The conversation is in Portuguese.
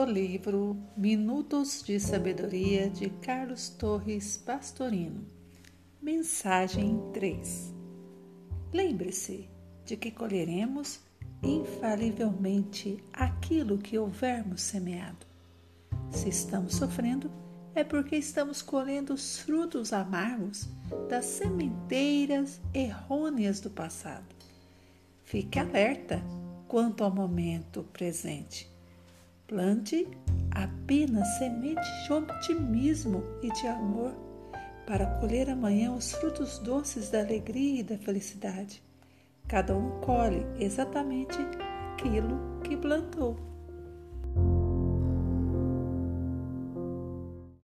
livro Minutos de Sabedoria de Carlos Torres Pastorino. Mensagem 3. Lembre-se de que colheremos infalivelmente aquilo que houvermos semeado. Se estamos sofrendo, é porque estamos colhendo os frutos amargos das sementeiras errôneas do passado. Fique alerta quanto ao momento presente. Plante apenas semente de otimismo e de amor para colher amanhã os frutos doces da alegria e da felicidade. Cada um colhe exatamente aquilo que plantou.